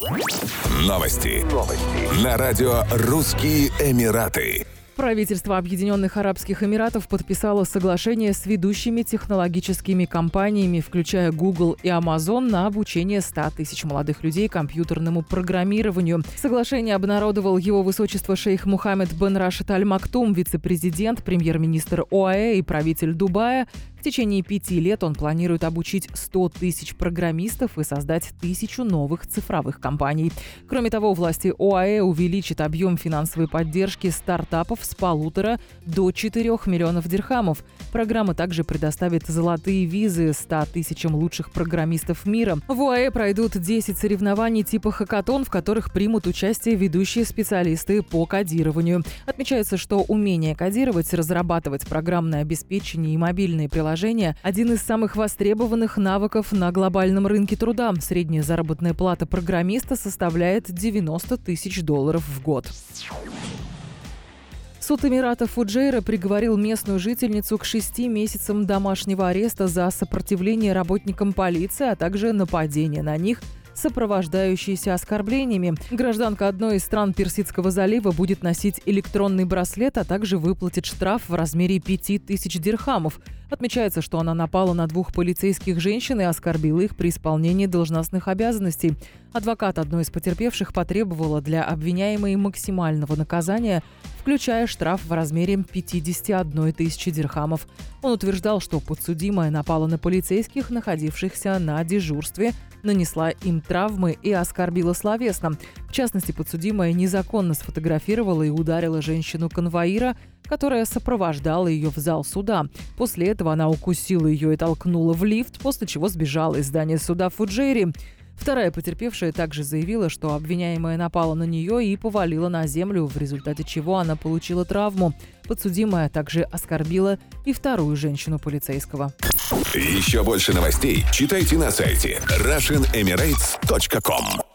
Новости. Новости. На радио «Русские Эмираты». Правительство Объединенных Арабских Эмиратов подписало соглашение с ведущими технологическими компаниями, включая Google и Amazon, на обучение 100 тысяч молодых людей компьютерному программированию. Соглашение обнародовал его высочество шейх Мухаммед бен Рашид Аль Мактум, вице-президент, премьер-министр ОАЭ и правитель Дубая, в течение пяти лет он планирует обучить 100 тысяч программистов и создать тысячу новых цифровых компаний. Кроме того, власти ОАЭ увеличат объем финансовой поддержки стартапов с полутора до 4 миллионов дирхамов. Программа также предоставит золотые визы 100 тысячам лучших программистов мира. В ОАЭ пройдут 10 соревнований типа хакатон, в которых примут участие ведущие специалисты по кодированию. Отмечается, что умение кодировать, разрабатывать программное обеспечение и мобильные приложения приложения – один из самых востребованных навыков на глобальном рынке труда. Средняя заработная плата программиста составляет 90 тысяч долларов в год. Суд Эмирата Фуджейра приговорил местную жительницу к шести месяцам домашнего ареста за сопротивление работникам полиции, а также нападение на них – сопровождающиеся оскорблениями. Гражданка одной из стран Персидского залива будет носить электронный браслет, а также выплатит штраф в размере 5000 дирхамов. Отмечается, что она напала на двух полицейских женщин и оскорбила их при исполнении должностных обязанностей. Адвокат одной из потерпевших потребовала для обвиняемой максимального наказания, включая штраф в размере 51 тысячи дирхамов. Он утверждал, что подсудимая напала на полицейских, находившихся на дежурстве, нанесла им травмы и оскорбила словесно. В частности, подсудимая незаконно сфотографировала и ударила женщину-конвоира, которая сопровождала ее в зал суда. После этого она укусила ее и толкнула в лифт, после чего сбежала из здания суда в Фуджейре. Вторая потерпевшая также заявила, что обвиняемая напала на нее и повалила на землю, в результате чего она получила травму. Подсудимая также оскорбила и вторую женщину полицейского. Еще больше новостей читайте на сайте RussianEmirates.com